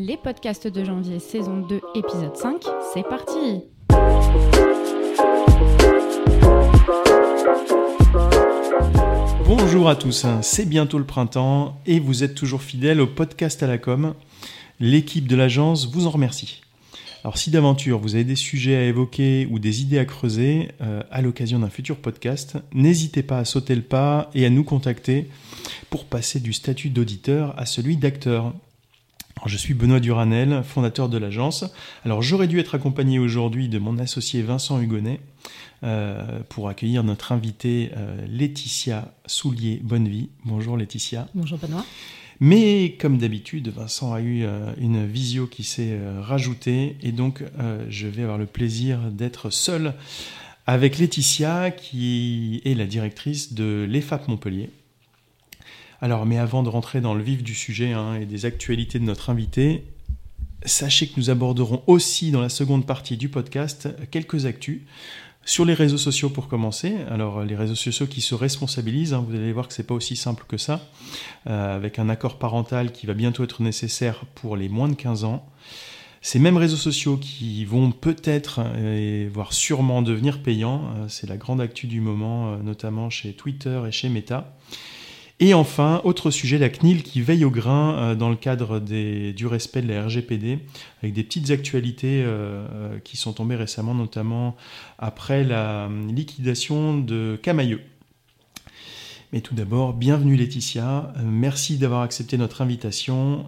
Les podcasts de janvier, saison 2, épisode 5, c'est parti Bonjour à tous, c'est bientôt le printemps et vous êtes toujours fidèles au podcast à la com. L'équipe de l'agence vous en remercie. Alors si d'aventure vous avez des sujets à évoquer ou des idées à creuser euh, à l'occasion d'un futur podcast, n'hésitez pas à sauter le pas et à nous contacter pour passer du statut d'auditeur à celui d'acteur. Je suis Benoît Duranel, fondateur de l'agence. Alors j'aurais dû être accompagné aujourd'hui de mon associé Vincent Hugonnet euh, pour accueillir notre invitée euh, Laetitia Soulier-Bonnevie. Bonjour Laetitia. Bonjour Benoît. Mais comme d'habitude, Vincent a eu euh, une visio qui s'est rajoutée et donc je vais avoir le plaisir d'être seul avec Laetitia qui est la directrice de l'EFAP Montpellier. Alors, mais avant de rentrer dans le vif du sujet hein, et des actualités de notre invité, sachez que nous aborderons aussi dans la seconde partie du podcast quelques actus. Sur les réseaux sociaux pour commencer, alors les réseaux sociaux qui se responsabilisent, hein, vous allez voir que c'est pas aussi simple que ça, euh, avec un accord parental qui va bientôt être nécessaire pour les moins de 15 ans. Ces mêmes réseaux sociaux qui vont peut-être, et voire sûrement devenir payants, euh, c'est la grande actu du moment, euh, notamment chez Twitter et chez Meta. Et enfin, autre sujet, la CNIL qui veille au grain euh, dans le cadre du respect de la RGPD, avec des petites actualités euh, euh, qui sont tombées récemment, notamment après la liquidation de Camailleux. Mais tout d'abord, bienvenue Laetitia, merci d'avoir accepté notre invitation.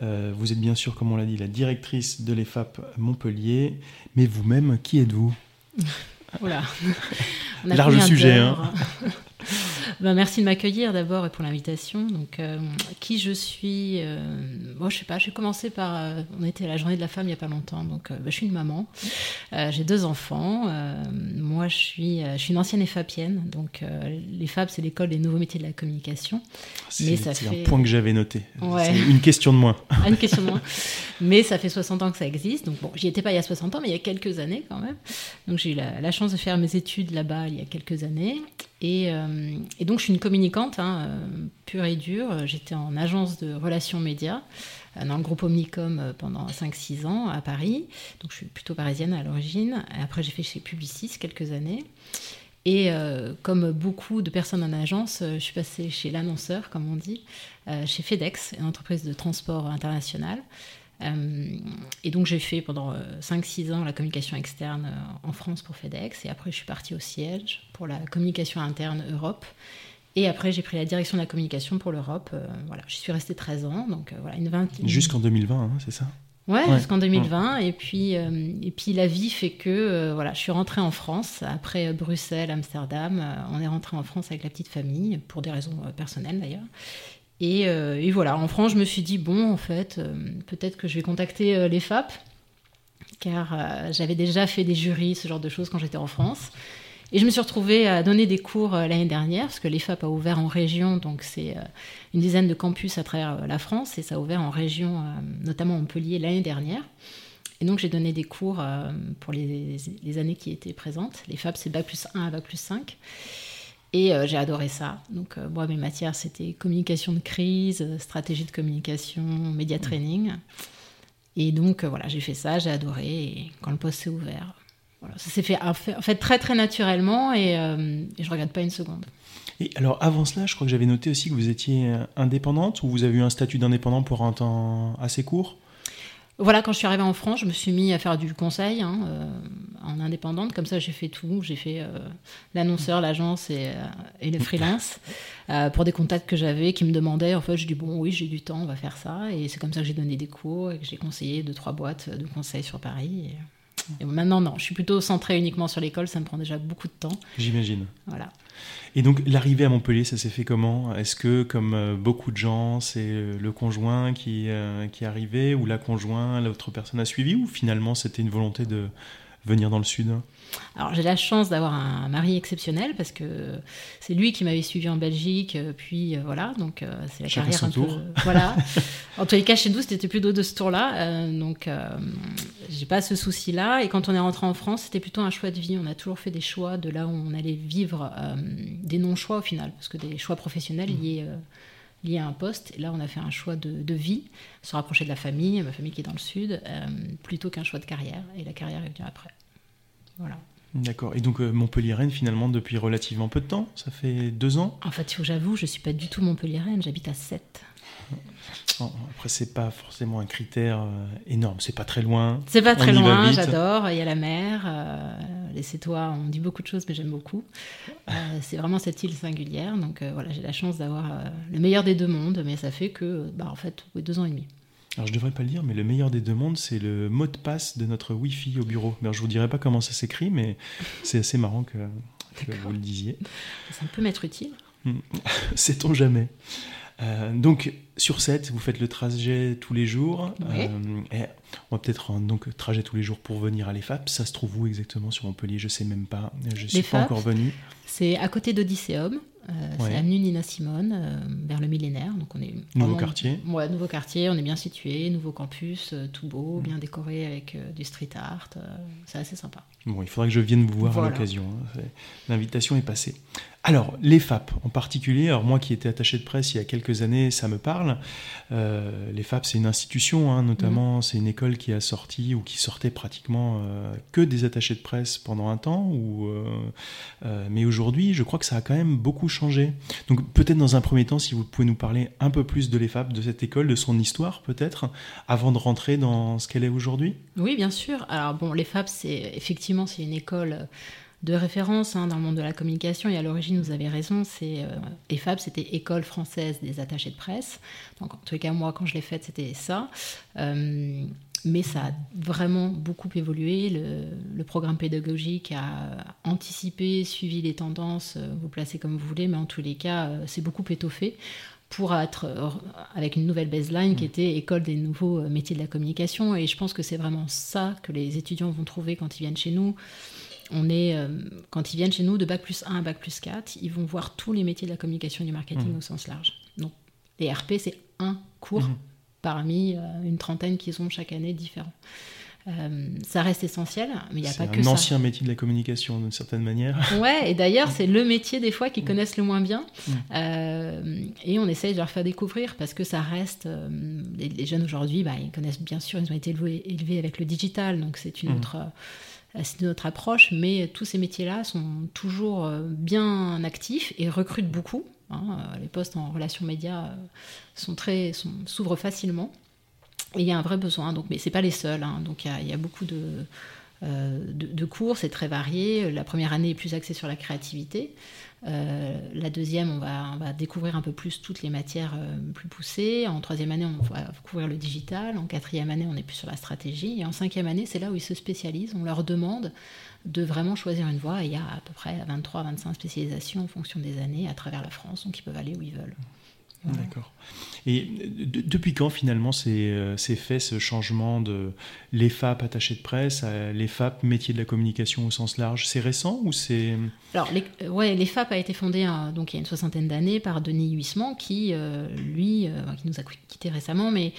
vous êtes bien sûr, comme on l'a dit, la directrice de l'EFAP Montpellier, mais vous-même, qui êtes-vous? Voilà. Large sujet. Hein. Ben, merci de m'accueillir d'abord et pour l'invitation. Donc, euh, qui je suis euh, Moi, je sais pas. J'ai commencé par. Euh, on était à la journée de la femme il y a pas longtemps. Donc, ben, je suis une maman. j'ai deux enfants. moi, je suis, je suis une ancienne EFAPienne. Donc, l'EFAP, c'est l'école des nouveaux métiers de la communication. C'est un point que j'avais noté. C'est une question de moins. Ah, une question de moins. Mais ça fait 60 ans que ça existe. Donc, bon, j'y étais pas il y a 60 ans, mais il y a quelques années quand même. Donc, j'ai eu la, la chance de faire mes études là-bas il y a quelques années. Euh, et, donc, je suis une communicante hein, euh, pure et dure. J'étais en agence de relations médias euh, dans le groupe Omnicom pendant 5-6 ans à Paris. Donc, je suis plutôt parisienne à l'origine. Après, j'ai fait chez Publicis quelques années. Et comme beaucoup de personnes en agence, je suis passée chez l'annonceur, comme on dit, chez FedEx, une entreprise de transport international. Euh, et donc j'ai fait pendant 5-6 euh, ans la communication externe euh, en France pour FedEx et après je suis partie au siège pour la communication interne Europe. Et après, j'ai pris la direction de la communication pour l'Europe. voilà, j'y suis restée 13 ans, donc voilà, une vingtaine. Jusqu'en 2020, hein, c'est ça? Ouais, jusqu'en 2020. Et puis, et puis la vie fait que voilà, je suis rentrée en France après Bruxelles, Amsterdam. on est rentré en France avec la petite famille pour des raisons personnelles d'ailleurs. Euh, et, voilà, en France, je me suis dit, bon, en fait, euh, peut-être que je vais contacter euh, les FAP, car j'avais déjà fait des jurys, ce genre de choses quand j'étais en France. Et je me suis retrouvée à donner des cours l'année dernière, parce que l'EFAP a ouvert en région, donc c'est une dizaine de campus à travers la France, et ça a ouvert en région, notamment Montpellier, l'année dernière. Et donc j'ai donné des cours pour les, les, années qui étaient présentes. L'EFAP, c'est Bac plus 1 à Bac plus 5. Et euh, j'ai adoré ça. Donc, euh, moi, mes matières, c'était communication de crise, stratégie de communication, média training. Et donc, euh, voilà, j'ai fait ça, j'ai adoré. Et quand le poste s'est ouvert, voilà, ça s'est fait en fait très, très naturellement et, et je ne regrette pas une seconde. Et alors, avant cela, je crois que j'avais noté aussi que vous étiez indépendante ou vous avez eu un statut d'indépendant pour un temps assez court? Voilà, quand je suis arrivée en France, je me suis mis à faire du conseil hein, euh, en indépendante. Comme ça, j'ai fait tout. J'ai fait euh, l'annonceur, l'agence et, euh, et, le freelance pour des contacts que j'avais qui me demandaient. En fait, je dis bon, oui, j'ai du temps, on va faire ça. Et c'est comme ça que j'ai donné des cours et que j'ai conseillé deux, trois boîtes de conseils sur Paris. Et, maintenant, non, je suis plutôt centrée uniquement sur l'école. Ça me prend déjà beaucoup de temps. J'imagine. Voilà. Et donc l'arrivée à Montpellier, ça s'est fait comment? Est-ce que, comme euh, beaucoup de gens, c'est euh, le conjoint qui, euh, qui est arrivé, ou la conjointe, l'autre personne a suivi, ou finalement c'était une volonté de venir dans le sud? Alors j'ai la chance d'avoir un mari exceptionnel parce que c'est lui qui m'avait suivi en Belgique, euh, puis euh, voilà, donc euh, c'est la carrière un tour. peu. Voilà. en tous les cas, chez nous, c'était plutôt de ce tour-là, donc j'ai pas ce souci-là. Et quand on est rentré en France, c'était plutôt un choix de vie. On a toujours fait des choix de là où on allait vivre, des non-choix au final, parce que des choix professionnels liés lié à un poste. Et là, on a fait un choix de, vie, se rapprocher de la famille, ma famille qui est dans le sud, plutôt qu'un choix de carrière. Et la carrière est venue après. Voilà. D'accord. Et donc Montpellier-Rennes, finalement, depuis relativement peu de temps Ça fait deux ans? En fait, j'avoue, je ne suis pas du tout Montpellier-Rennes, j'habite à 7. Après, c'est pas forcément un critère euh, énorme. C'est pas très loin. C'est pas très loin. J'adore. Il y a la mer. Euh, les Sétois, on dit beaucoup de choses, mais j'aime beaucoup. Euh, c'est vraiment cette île singulière. Donc voilà, j'ai la chance d'avoir le meilleur des deux mondes, mais ça fait que, bah, en fait, deux ans et demi. Alors je devrais pas le dire, mais le meilleur des deux mondes, c'est le mot de passe de notre Wi-Fi au bureau. Alors, je vous dirai pas comment ça s'écrit, mais c'est assez marrant que, que vous le disiez. Ça peut m'être utile. Sait-on jamais? Euh, donc sur 7, vous faites le trajet tous les jours. Euh, et on va peut-être donc trajet tous les jours pour venir à l'EFAP. Ça se trouve où exactement sur Montpellier? Je sais même pas. Je suis pas encore venu. C'est à côté d'Odysseum. Euh, c'est avenue Nina Simone, vers le millénaire. Donc on est nouveau quartier. Ouais, nouveau quartier. On est bien situé, nouveau campus, tout beau, mm. bien décoré avec du street art. c'est assez sympa. Bon, il faudrait que je vienne vous voir à l'occasion. Hein. L'invitation est passée. Alors, les FAP en particulier, alors moi qui étais attaché de presse il y a quelques années, ça me parle. Euh, les FAP, c'est une institution, hein, notamment, mhm. c'est une école qui a sorti ou qui sortait pratiquement euh, que des attachés de presse pendant un temps. Ou, euh, mais aujourd'hui, je crois que ça a quand même beaucoup changé. Donc, peut-être dans un premier temps, si vous pouvez nous parler un peu plus de l'EFAP, de cette école, de son histoire peut-être, avant de rentrer dans ce qu'elle est aujourd'hui? Oui, bien sûr. Alors, bon, l'EFAP, c'est effectivement, c'est une école de référence hein, dans le monde de la communication. Et à l'origine, vous avez raison, c'est euh, EFAB, c'était École française des attachés de presse. Donc en tous les cas, moi, quand je l'ai faite, c'était ça. Euh, mais ça a vraiment beaucoup évolué. Le, programme pédagogique a anticipé, suivi les tendances, euh, vous placez comme vous voulez, mais en tous les cas, c'est beaucoup étoffé pour être avec une nouvelle baseline qui mmh. était école des nouveaux métiers de la communication. Et je pense que c'est vraiment ça que les étudiants vont trouver quand ils viennent chez nous on est, euh, quand ils viennent chez nous de bac plus 1 à bac plus 4, ils vont voir tous les métiers de la communication et du marketing mmh. au sens large. Donc, les RP, c'est un cours mmh. parmi euh, une trentaine qu'ils ont chaque année différents. Euh, ça reste essentiel, mais il n'y a pas que ça. C'est un ancien métier de la communication, d'une certaine manière. Ouais, et d'ailleurs, c'est le métier des fois qu'ils mmh. connaissent le moins bien. et on essaye de leur faire découvrir parce que ça reste. les, jeunes aujourd'hui, bah, ils connaissent bien sûr, ils ont été élevés, élevés avec le digital, donc c'est une autre c'est notre approche, mais tous ces métiers-là sont toujours euh, bien actifs et recrutent beaucoup. Hein. Euh, les postes en relations médias sont très, s'ouvrent facilement. Et il y a un vrai besoin, donc, mais ce pas les seuls. Hein. donc il y, a, beaucoup de, de, cours, c'est très varié. La première année est plus axée sur la créativité. Euh, la deuxième, on va, découvrir un peu plus toutes les matières euh, plus poussées. En troisième année, on va couvrir le digital. En quatrième année, on est plus sur la stratégie. Et en cinquième année, c'est là où ils se spécialisent. On leur demande de vraiment choisir une voie. il y a à peu près 23-25 spécialisations en fonction des années à travers la France, donc ils peuvent aller où ils veulent. D'accord. Et depuis quand finalement c'est fait ce changement de l'EFAP attaché de presse à l'EFAP métier de la communication au sens large C'est récent ou c'est... Alors ouais, l'EFAP a été fondé euh, donc, il y a une soixantaine d'années par Denis Huissement qui, euh, lui, euh, qui nous a quitté récemment, mais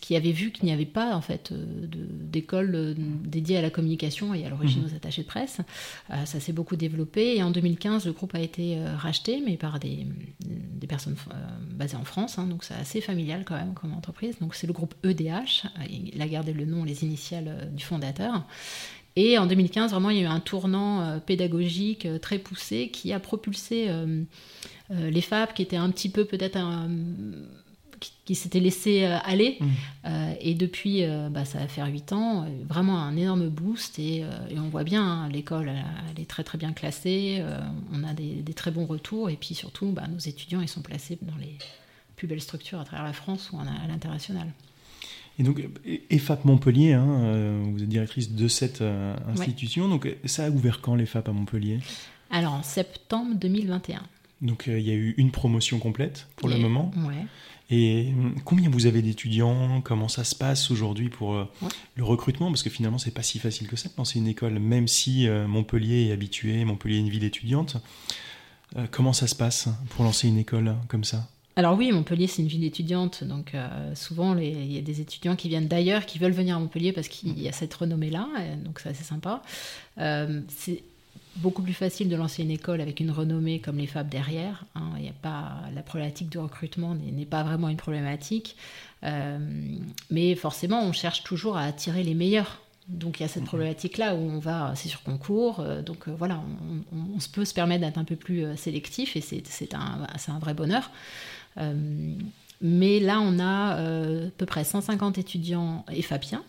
qui, avait vu qu'il n'y avait pas en fait euh, d'école euh, dédiée à la communication et à l'origine mhm. aux attachés de presse. Euh, ça s'est beaucoup développé et en 2015 le groupe a été racheté mais par des, des personnes basées en France, hein, donc c'est assez familial quand même comme entreprise. Donc c'est le groupe EDH, il a gardé le nom, les initiales du fondateur. Et en 2015, vraiment, il y a eu un tournant pédagogique très poussé qui a propulsé les FAB, qui étaient un petit peu peut-être un qui, s'était laissé euh, aller. Mmh. Euh, et depuis, euh, bah, ça va faire 8 ans, vraiment un énorme boost. Et, on voit bien, hein, l'école, elle, est très très bien classée. on a des, très bons retours. Et puis surtout, bah, nos étudiants, ils sont placés dans les plus belles structures à travers la France ou à l'international. Et donc, EFAP Montpellier, hein, vous êtes directrice de cette institution. Donc, ça a ouvert quand l'EFAP à Montpellier? Alors, en septembre 2021. Donc, il y a eu une promotion complète pour le moment? Ouais. Et hum, combien vous avez d'étudiants? Comment ça se passe aujourd'hui pour euh, le recrutement? Parce que finalement, c'est pas si facile que ça de lancer une école, même si euh, Montpellier est habitué, Montpellier est une ville étudiante. Euh, comment ça se passe pour lancer une école comme ça? Alors oui, Montpellier, c'est une ville étudiante, donc souvent il y a des étudiants qui viennent d'ailleurs, qui veulent venir à Montpellier parce qu'il y a cette renommée-là, donc c'est assez sympa. c'est beaucoup plus facile de lancer une école avec une renommée comme les FAB derrière. Hein. Il a pas, la problématique de recrutement n'est pas vraiment une problématique. Euh, mais forcément, on cherche toujours à attirer les meilleurs. Donc il y a cette mhm. problématique-là où on va, c'est sur concours, euh, donc euh, voilà, on, se peut se permettre d'être un peu plus sélectif et c'est un, un, vrai bonheur. mais là, on a à peu près 150 étudiants EFAPiens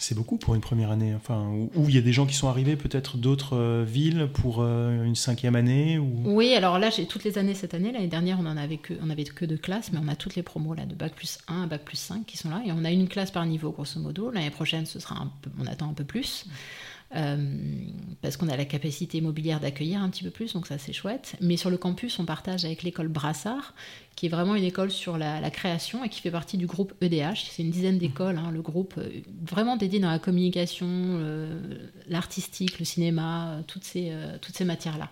c'est beaucoup pour une première année. Enfin, où il y a des gens qui sont arrivés peut-être d'autres euh, villes pour euh, une cinquième année ou... Oui, alors là, j'ai toutes les années cette année. L'année dernière, on en avait que, on avait que deux classes, mais on a toutes les promos là, de bac plus 1 à bac plus 5 qui sont là. Et on a une classe par niveau, grosso modo. L'année prochaine, ce sera un peu, on attend un peu plus. Euh, parce qu'on a la capacité immobilière d'accueillir un petit peu plus, donc ça c'est chouette. Mais sur le campus, on partage avec l'école Brassard, qui est vraiment une école sur la, création et qui fait partie du groupe EDH. C'est une dizaine d'écoles, hein, le groupe euh, vraiment dédié dans la communication, euh, l'artistique, le cinéma, toutes ces, toutes ces matières-là.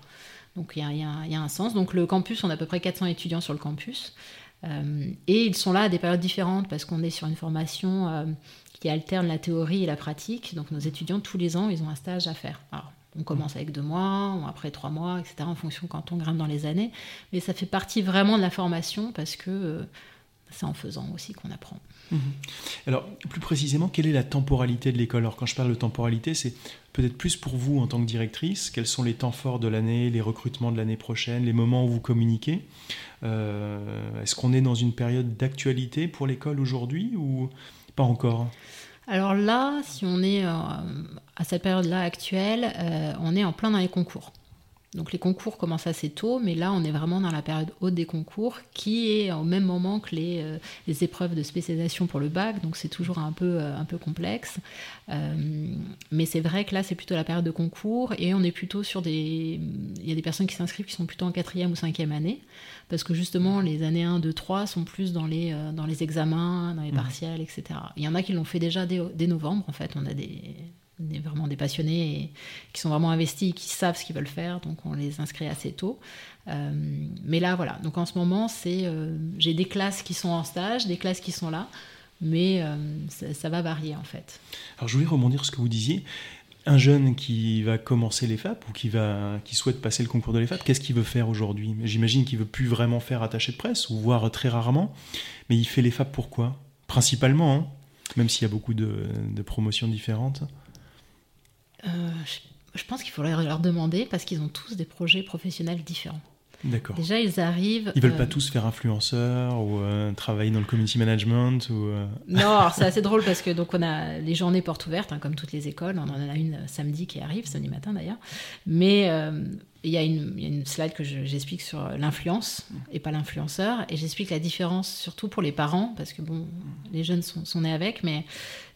Donc il y, y, a un sens. Donc le campus, on a à peu près 400 étudiants sur le campus. et ils sont là à des périodes différentes parce qu'on est sur une formation qui alterne la théorie et la pratique. Donc nos étudiants, tous les ans, ils ont un stage à faire. Alors, on commence avec deux mois, après trois mois, etc., en fonction quand on grimpe dans les années. Mais ça fait partie vraiment de la formation parce que euh, c'est en faisant aussi qu'on apprend. Mhm. Alors, plus précisément, quelle est la temporalité de l'école? Alors, quand je parle de temporalité, c'est peut-être plus pour vous en tant que directrice. Quels sont les temps forts de l'année, les recrutements de l'année prochaine, les moments où vous communiquez? Euh, Est-ce qu'on est dans une période d'actualité pour l'école aujourd'hui ou encore Alors là, si on est euh, à cette période-là actuelle, euh, on est en plein dans les concours. Donc les concours commencent assez tôt, mais là on est vraiment dans la période haute des concours, qui est au même moment que les, euh, les épreuves de spécialisation pour le bac, donc c'est toujours un peu, un peu complexe. mais c'est vrai que là c'est plutôt la période de concours, et on est plutôt sur des... Il y a des personnes qui s'inscrivent qui sont plutôt en quatrième ou cinquième année parce que justement les années 1, 2, 3 sont plus dans les, euh, dans les examens, dans les partiels, etc. Il y en a qui l'ont fait déjà dès, novembre, en fait, on a des, vraiment des passionnés qui sont vraiment investis, qui savent ce qu'ils veulent faire, donc on les inscrit assez tôt. Euh, mais là, voilà, donc en ce moment, c'est euh, j'ai des classes qui sont en stage, des classes qui sont là, mais ça, ça, va varier en fait. Alors je voulais rebondir sur ce que vous disiez un jeune qui va commencer les FAP ou qui, va, qui souhaite passer le concours de l'EFAP, qu'est-ce qu'il veut faire aujourd'hui? J'imagine qu'il veut plus vraiment faire attaché de presse, ou voire très rarement, mais il fait les FAP pourquoi? Principalement, hein, même s'il y a beaucoup de, promotions différentes. Euh, je pense qu'il faudrait leur demander parce qu'ils ont tous des projets professionnels différents. D'accord. Déjà, ils arrivent. Ils veulent pas euh, tous faire influenceur ou euh, travailler dans le community management ou. Non, c'est assez drôle parce que donc on a les journées portes ouvertes, hein, comme toutes les écoles. On en a une samedi qui arrive, samedi matin d'ailleurs. Mais il y, a une slide que j'explique sur l'influence et pas l'influenceur, et j'explique la différence surtout pour les parents parce que bon, les jeunes sont, sont nés avec, mais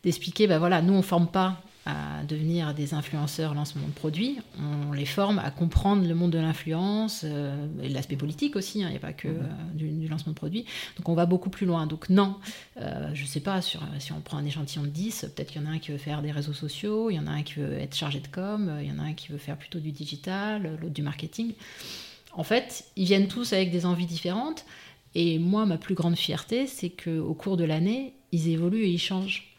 d'expliquer, ben voilà, nous on forme pas à devenir des influenceurs lancement de produits. On les forme à comprendre le monde de l'influence euh, et l'aspect politique aussi. Hein. Il n'y a pas que euh, du, lancement de produits. Donc on va beaucoup plus loin. Donc non, euh, je ne sais pas, sur, si on prend un échantillon de 10, peut-être qu'il y en a un qui veut faire des réseaux sociaux, il y en a un qui veut être chargé de com, il y en a un qui veut faire plutôt du digital, l'autre du marketing. En fait, ils viennent tous avec des envies différentes. Et moi, ma plus grande fierté, c'est qu'au cours de l'année, ils évoluent et ils changent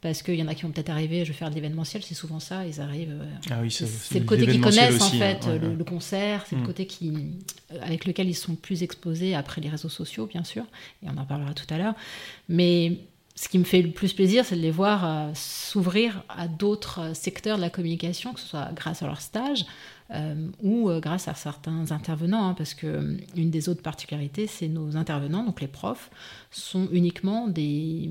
parce qu'il y en a qui vont peut-être arriver, je vais faire de l'événementiel, c'est souvent ça, ils arrivent. Euh, ah oui, c'est le côté qu'ils connaissent en fait, hein, le, concert, c'est le mm. côté qui, euh, avec lequel ils sont plus exposés après les réseaux sociaux, bien sûr, et on en parlera tout à l'heure. Mais ce qui me fait le plus plaisir, c'est de les voir euh, s'ouvrir à d'autres secteurs de la communication, que ce soit grâce à leur stage ou grâce à certains intervenants, hein, parce que une des autres particularités, c'est nos intervenants, donc les profs, sont uniquement des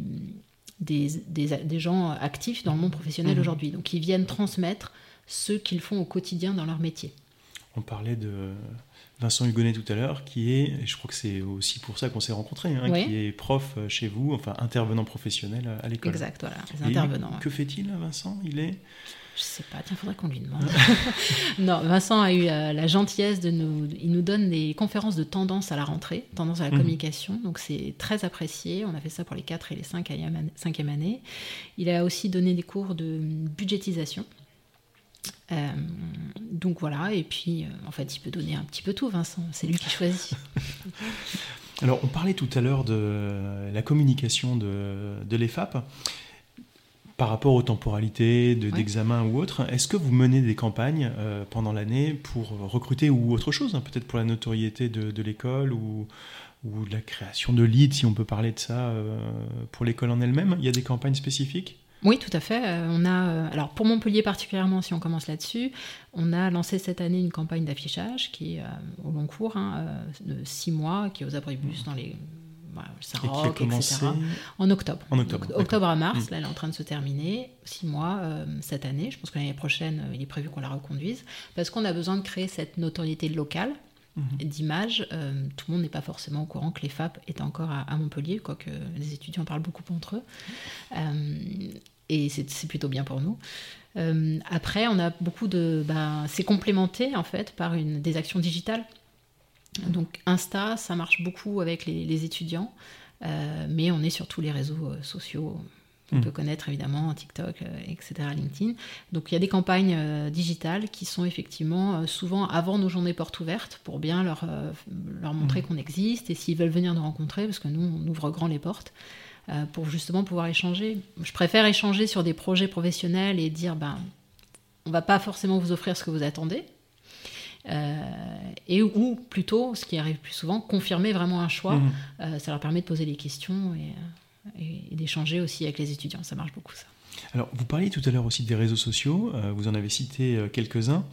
des, des, gens actifs dans le monde professionnel mmh. aujourd'hui. Donc ils viennent transmettre ce qu'ils font au quotidien dans leur métier. On parlait de Vincent Hugonnet tout à l'heure, qui est, et je crois que c'est aussi pour ça qu'on s'est rencontrés, hein, qui est prof chez vous, enfin intervenant professionnel à l'école. Exact, voilà, les intervenants. que fait-il, Vincent? Il est je sais pas, tiens, faudrait qu'on lui demande. non, Vincent a eu euh, la gentillesse de nous. Il nous donne des conférences de tendance à la rentrée, tendance à la mhm. communication. Donc c'est très apprécié. On a fait ça pour les 4 et les 5 cinquième année. Il a aussi donné des cours de budgétisation. Euh, donc voilà, et puis euh, en fait, il peut donner un petit peu tout, Vincent. C'est lui qui choisit. Alors, on parlait tout à l'heure de la communication de, de l'EFAP par rapport aux temporalités d'examen ou autre, est-ce que vous menez des campagnes pendant l'année pour recruter ou autre chose, hein, peut-être pour la notoriété de, l'école ou, ou la création de leads, si on peut parler de ça, pour l'école en elle-même? Il y a des campagnes spécifiques? Oui, tout à fait. Euh, on a, euh, alors pour Montpellier particulièrement, si on commence là-dessus, on a lancé cette année une campagne d'affichage qui est euh, au long cours, hein, de six mois, qui est aux abribus dans les Saint-Roch, etc. En octobre. En octobre. octobre à mars, mm. là, elle est en train de se terminer. Six mois cette année. Je pense que l'année prochaine, il est prévu qu'on la reconduise. Parce qu'on a besoin de créer cette notoriété locale mm-hmm. d'image. tout le monde n'est pas forcément au courant que les FAP est encore à, Montpellier, quoique les étudiants parlent beaucoup entre eux et c'est plutôt bien pour nous. Euh, après, on a beaucoup de. Ben, c'est complémenté en fait par une, des actions digitales. Donc Insta, ça marche beaucoup avec les, étudiants, euh, mais on est sur tous les réseaux euh, sociaux. On hmm. peut connaître évidemment TikTok, etc., LinkedIn. Donc il y a des campagnes digitales qui sont effectivement souvent avant nos journées portes ouvertes pour bien leur, leur montrer hmm. qu'on existe et s'ils veulent venir nous rencontrer, parce que nous, on ouvre grand les portes. Euh, pour justement pouvoir échanger. Je préfère échanger sur des projets professionnels et dire, ben, on va pas forcément vous offrir ce que vous attendez. Euh, et ou plutôt, ce qui arrive plus souvent, confirmer vraiment un choix. Mhm. Euh, ça leur permet de poser des questions et, d'échanger aussi avec les étudiants. Ça marche beaucoup ça. Alors, vous parliez tout à l'heure aussi des réseaux sociaux. vous en avez cité quelques-uns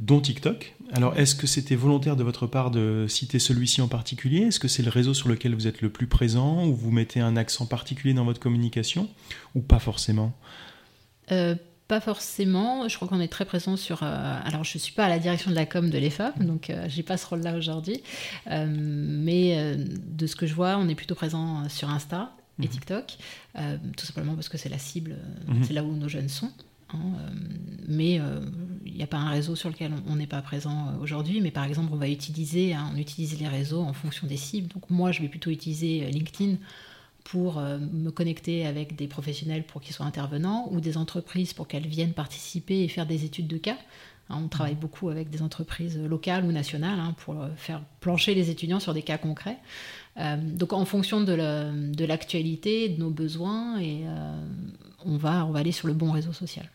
dont TikTok. Alors, est-ce que c'était volontaire de votre part de citer celui-ci en particulier? Est-ce que c'est le réseau sur lequel vous êtes le plus présent ou vous mettez un accent particulier dans votre communication ou pas forcément? Euh, Pas forcément. Je crois qu'on est très présent sur. Euh, alors, je suis pas à la direction de la com de l'EFA, donc euh, je n'ai pas ce rôle-là aujourd'hui. mais de ce que je vois, on est plutôt présent sur Insta et mhm. TikTok, tout simplement parce que c'est la cible, mhm. c'est là où nos jeunes sont. Hein, euh, mais il euh, n'y a pas un réseau sur lequel on n'est pas présent euh, aujourd'hui. Mais par exemple, on va utiliser, hein, on utilise les réseaux en fonction des cibles. Donc moi, je vais plutôt utiliser LinkedIn pour me connecter avec des professionnels pour qu'ils soient intervenants ou des entreprises pour qu'elles viennent participer et faire des études de cas. Hein, on travaille beaucoup avec des entreprises locales ou nationales pour faire plancher les étudiants sur des cas concrets. donc en fonction de l'actualité, de, nos besoins, on va aller sur le bon réseau social.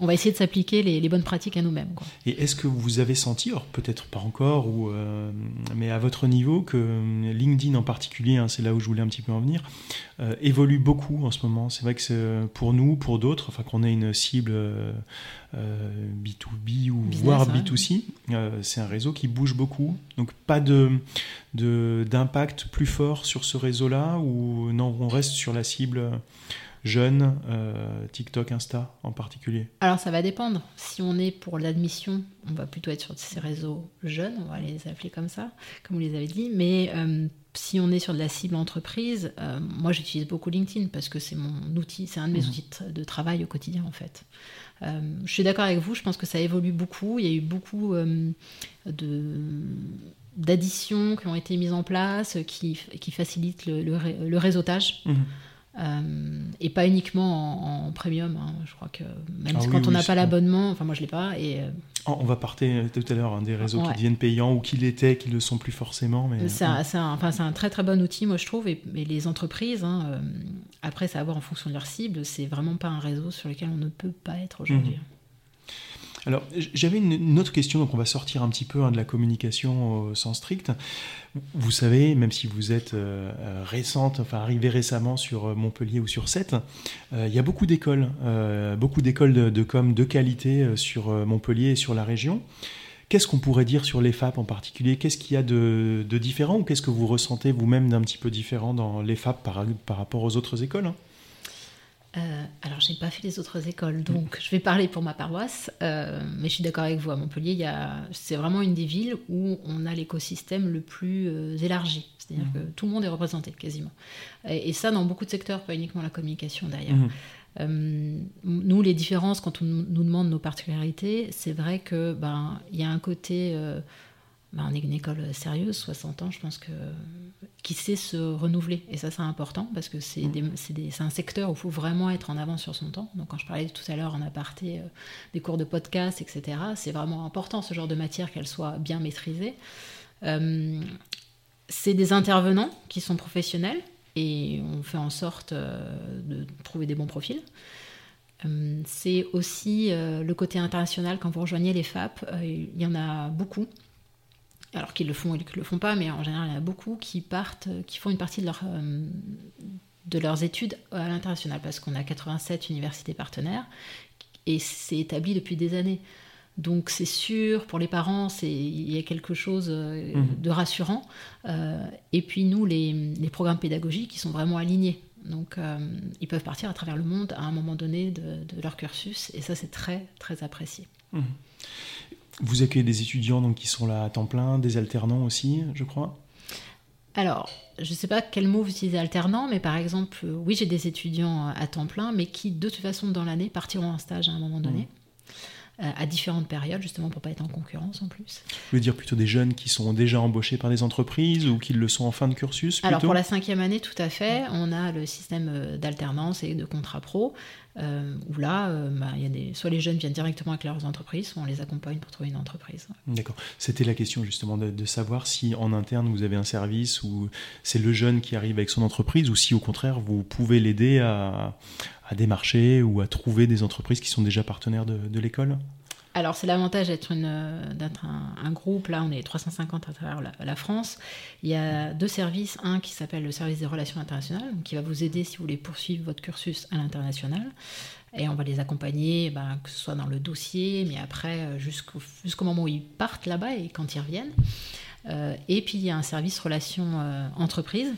On va essayer de s'appliquer les, bonnes pratiques à nous-mêmes. Et est-ce que vous avez senti, alors peut-être pas encore, ou, euh, mais à votre niveau, que euh, LinkedIn en particulier, hein, c'est là où je voulais un petit peu en venir, euh, évolue beaucoup en ce moment? C'est vrai que c'est pour nous, pour d'autres, enfin qu'on ait une cible B2B ou voire B2C, c'est un réseau qui bouge beaucoup. Donc pas de d'impact plus fort sur ce réseau-là, ou non, on reste sur la cible jeunes, euh, TikTok, Insta en particulier Alors ça va dépendre. Si on est pour l'admission, on va plutôt être sur ces réseaux jeunes, on va les appeler comme ça, comme vous les avez dit. Mais euh, si on est sur de la cible entreprise, euh, moi j'utilise beaucoup LinkedIn parce que c'est mon outil, c'est un de mes mhm. outils de travail au quotidien en fait. je suis d'accord avec vous, je pense que ça évolue beaucoup. Il y a eu beaucoup de d'additions qui ont été mises en place, qui, qui facilitent le, réseautage. Mhm. Euh, et pas uniquement en, premium. Hein. Je crois que même ah quand on n'a pas l'abonnement, enfin moi je l'ai pas. Et euh, oh, on va partir tout à l'heure hein, des réseaux qui deviennent payants ou qui l'étaient, qui ne le sont plus forcément. Mais c'est un, enfin, un, très très bon outil, moi je trouve. Et, les entreprises, hein, euh, après, ça va voir en fonction de leur cible. C'est vraiment pas un réseau sur lequel on ne peut pas être aujourd'hui. Mmh. Alors, j'avais une, autre question, donc on va sortir un petit peu hein, de la communication au sens strict. Vous savez, même si vous êtes euh, euh, récente, enfin arrivée récemment sur euh, Montpellier ou sur Sète, il y a beaucoup d'écoles, beaucoup d'écoles de, com de qualité sur Montpellier et sur la région. Qu'est-ce qu'on pourrait dire sur les FAP en particulier? Qu'est-ce qu'il y a de, différent ou qu'est-ce que vous ressentez vous-même d'un petit peu différent dans les FAP par, par rapport aux autres écoles hein? Euh, alors, je n'ai pas fait les autres écoles, donc je vais parler pour ma paroisse, euh, mais je suis d'accord avec vous. À Montpellier, c'est vraiment une des villes où on a l'écosystème le plus euh, élargi, c'est-à-dire mmh. que tout le monde est représenté quasiment. Et, ça, dans beaucoup de secteurs, pas uniquement la communication d'ailleurs. Mmh. nous, les différences, quand on nous demande nos particularités, c'est vrai que ben il y a un côté bah, on est une école sérieuse, 60 ans, je pense que qui sait se renouveler. Et ça, c'est important parce que c'est mm. un secteur où il faut vraiment être en avance sur son temps. Donc, quand je parlais tout à l'heure en aparté euh, des cours de podcast, etc., c'est vraiment important ce genre de matière qu'elle soit bien maîtrisée. Euh, c'est des intervenants qui sont professionnels, et on fait en sorte de trouver des bons profils. C'est aussi le côté international. Quand vous rejoignez les FAP, il y en a beaucoup alors qu'ils le font et qu'ils le font pas, mais en général, il y en a beaucoup qui partent, qui font une partie de, leur, euh, de leurs études à l'international, parce qu'on a 87 universités partenaires, et c'est établi depuis des années. Donc c'est sûr, pour les parents, il y a quelque chose euh, mmh. de rassurant. Euh, et puis nous, les, les, programmes pédagogiques, ils sont vraiment alignés. Donc ils peuvent partir à travers le monde à un moment donné de, de leur cursus, et ça c'est très, très apprécié. Mmh. Vous accueillez des étudiants donc, qui sont là à temps plein, des alternants aussi, je crois? Alors, je ne sais pas quel mot vous utilisez alternant, mais par exemple, euh, oui, j'ai des étudiants à temps plein, mais qui, de toute façon, dans l'année, partiront en stage à un moment donné. Mmh. Euh, à différentes périodes, justement pour pas être en concurrence en plus. Vous voulez dire plutôt des jeunes qui sont déjà embauchés par des entreprises ou qui le sont en fin de cursus Alors pour la cinquième année, tout à fait, on a le système euh, d'alternance et de contrat pro, euh, où là, bah, y a des... soit les jeunes viennent directement avec leurs entreprises, soit on les accompagne pour trouver une entreprise. D'accord. C'était la question justement de, de, savoir si en interne vous avez un service où c'est le jeune qui arrive avec son entreprise ou si au contraire vous pouvez l'aider à, à démarcher ou à trouver des entreprises qui sont déjà partenaires de, l'école alors, c'est l'avantage d'être, un, groupe. Là, on est 350 à travers la, France. Il y a deux services. Un qui s'appelle le service des relations internationales, qui va vous aider si vous voulez poursuivre votre cursus à l'international. Et on va les accompagner, ben, que ce soit dans le dossier, mais après, euh, jusqu'au, jusqu'au moment où ils partent là-bas et quand ils reviennent. Euh, et puis, il y a un service relations euh, entreprises.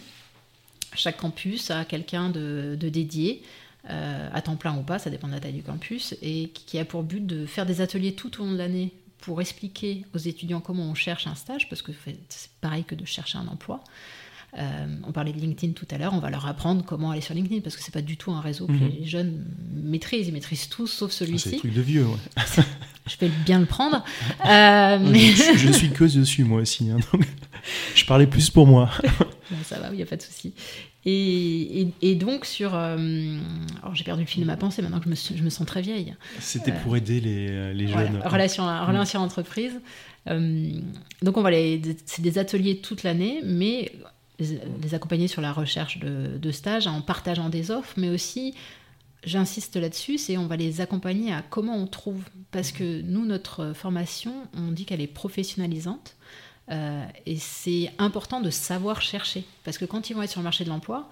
Chaque campus a quelqu'un de dédié euh, à temps plein ou pas, ça dépend de la taille du campus, et qui a pour but de faire des ateliers tout au long de l'année pour expliquer aux étudiants comment on cherche un stage, parce que c'est pareil que de chercher un emploi. Euh, on parlait de LinkedIn tout à l'heure, on va leur apprendre comment aller sur LinkedIn parce que c'est pas du tout un réseau que mhm. les jeunes maîtrisent, ils maîtrisent tous sauf ah, celui-ci. c'est des trucs de vieux, ouais. je vais bien le prendre. Euh, mais... je, suis que dessus moi aussi, hein, donc je parlais plus pour moi. ça va, il n'y a pas de souci. Et, donc, sur. Euh, alors, j'ai perdu le fil de ma pensée maintenant que je me, sens très vieille. C'était euh, pour aider les, les jeunes. relation, mm. relation entreprise. Euh, donc, on va les. C'est des ateliers toute l'année, mais les, accompagner sur la recherche de, de stages en partageant des offres, mais aussi j'insiste là-dessus, c'est on va les accompagner à comment on trouve. Parce que nous, notre formation, on dit qu'elle est professionnalisante. Euh, et c'est important de savoir chercher. Parce que quand ils vont être sur le marché de l'emploi,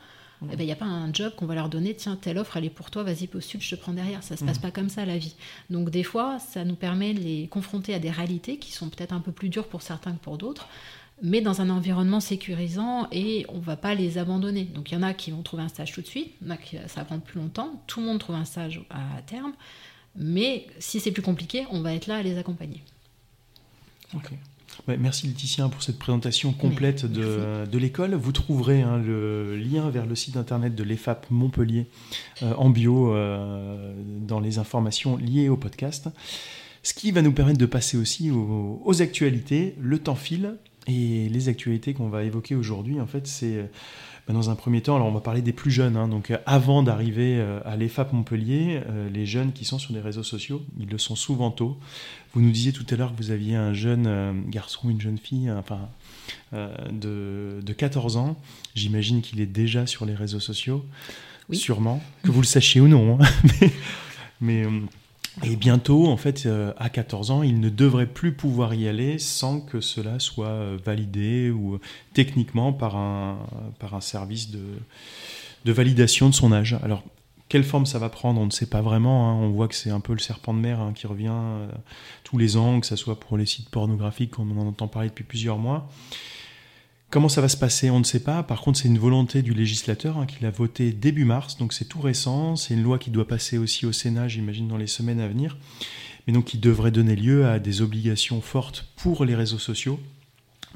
eh ben, il n'y a pas un job qu'on va leur donner, tiens, telle offre, elle est pour toi, vas-y, postule, je te prends derrière. Ça ne se passe pas comme ça, la vie. Donc, des fois, ça nous permet de les confronter à des réalités qui sont peut-être un peu plus dures pour certains que pour d'autres, mais dans un environnement sécurisant et on ne va pas les abandonner. Donc, il y en a qui vont trouver un stage tout de suite, il y en a qui ça va prendre plus longtemps, tout le monde trouve un stage à terme, mais si c'est plus compliqué, on va être là à les accompagner. Ok merci Laetitia pour cette présentation complète de, l'école. Vous trouverez hein, le lien vers le site internet de l'EFAP Montpellier euh, en bio euh, dans les informations liées au podcast. Ce qui va nous permettre de passer aussi aux, aux actualités. Le temps file et les actualités qu'on va évoquer aujourd'hui, en fait, c'est bah, dans un premier temps, alors on va parler des plus jeunes. Hein. donc, euh, avant d'arriver euh, à l'EFAP Montpellier, euh, les jeunes qui sont sur les réseaux sociaux, ils le sont souvent tôt. Vous nous disiez tout à l'heure que vous aviez un jeune garçon, une jeune fille, enfin, de, de, 14 ans. J'imagine qu'il est déjà sur les réseaux sociaux, sûrement, que vous le sachiez ou non. Hein. mais, mais et bientôt, en fait, euh, à 14 ans, il ne devrait plus pouvoir y aller sans que cela soit euh, validé ou euh, techniquement par un, par un service de, de validation de son âge. Alors, quelle forme ça va prendre, on ne sait pas vraiment. Hein. On voit que c'est un peu le serpent de mer hein, qui revient tous les ans, que ce soit pour les sites pornographiques, comme on en entend parler depuis plusieurs mois. Comment ça va se passer On ne sait pas. Par contre, c'est une volonté du législateur hein, qu'il a voté début mars, donc c'est tout récent. C'est une loi qui doit passer aussi au Sénat, j'imagine, dans les semaines à venir, mais donc qui devrait donner lieu à des obligations fortes pour les réseaux sociaux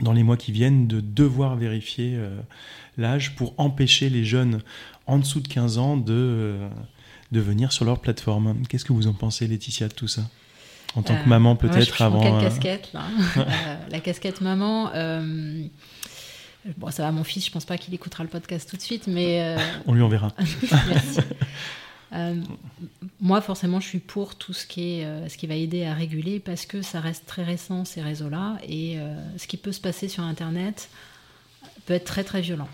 dans les mois qui viennent de devoir vérifier euh, l'âge pour empêcher les jeunes en dessous de 15 ans de, euh, de venir sur leur plateforme. Qu'est-ce que vous en pensez, Laetitia, de tout ça? En tant que euh, maman peut-être avant. Quelle casquette là La casquette maman. Bon, ça va, mon fils, je pense pas qu'il écoutera le podcast tout de suite, mais. Euh, On lui enverra. Merci. Euh, moi, forcément, je suis pour tout ce qui, est, euh, ce qui va aider à réguler parce que ça reste très récent, ces réseaux-là, et ce qui peut se passer sur Internet peut être très très violent.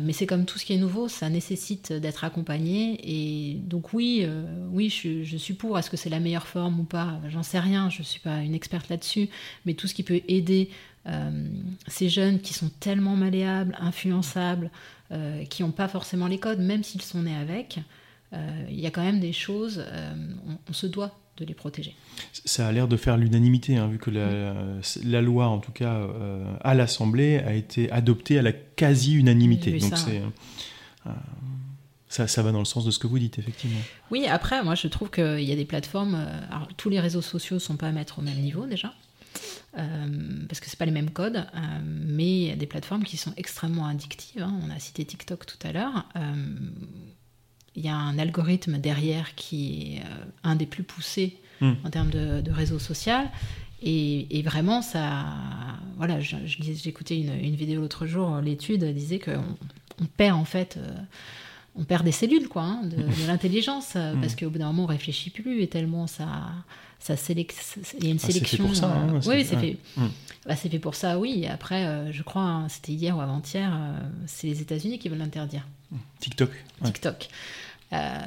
mais c'est comme tout ce qui est nouveau, ça nécessite d'être accompagné. Et donc oui, oui, je, je, suis pour. Est-ce que c'est la meilleure forme ou pas? J'en sais rien. Je suis pas une experte là-dessus. Mais tout ce qui peut aider ces jeunes qui sont tellement malléables, influençables, qui n'ont pas forcément les codes, même s'ils sont nés avec, il y a quand même des choses. on se doit de les protéger. Ça a l'air de faire l'unanimité, hein, vu que la, loi, en tout cas euh, à l'Assemblée, a été adoptée à la quasi-unanimité. Donc c'est, euh, ça, ça, va dans le sens de ce que vous dites, effectivement. Oui, après, moi je trouve qu'il y a des plateformes, euh, alors, tous les réseaux sociaux ne sont pas à mettre au même niveau déjà. Parce que c'est pas les mêmes codes, mais il y a des plateformes qui sont extrêmement addictives. Hein. On a cité TikTok tout à l'heure il y a un algorithme derrière qui est euh, un des plus poussés hmm. en termes de, réseau social. Et, vraiment, ça. Voilà, j'écoutais une, une, vidéo l'autre jour, l'étude disait qu'on on perd en fait. Euh, on perd des cellules, quoi, hein, de, l'intelligence, euh, parce qu'au bout d'un moment, on réfléchit plus, et tellement ça, ça sélecte, il y a une sélection. Ah, c'est fait pour ça. Hein, oui, c'est fait. Hmm. Bah, c'est fait pour ça, oui. Après, je crois, hein, c'était hier ou avant-hier, c'est les États-Unis qui veulent l'interdire. TikTok. TikTok. Euh,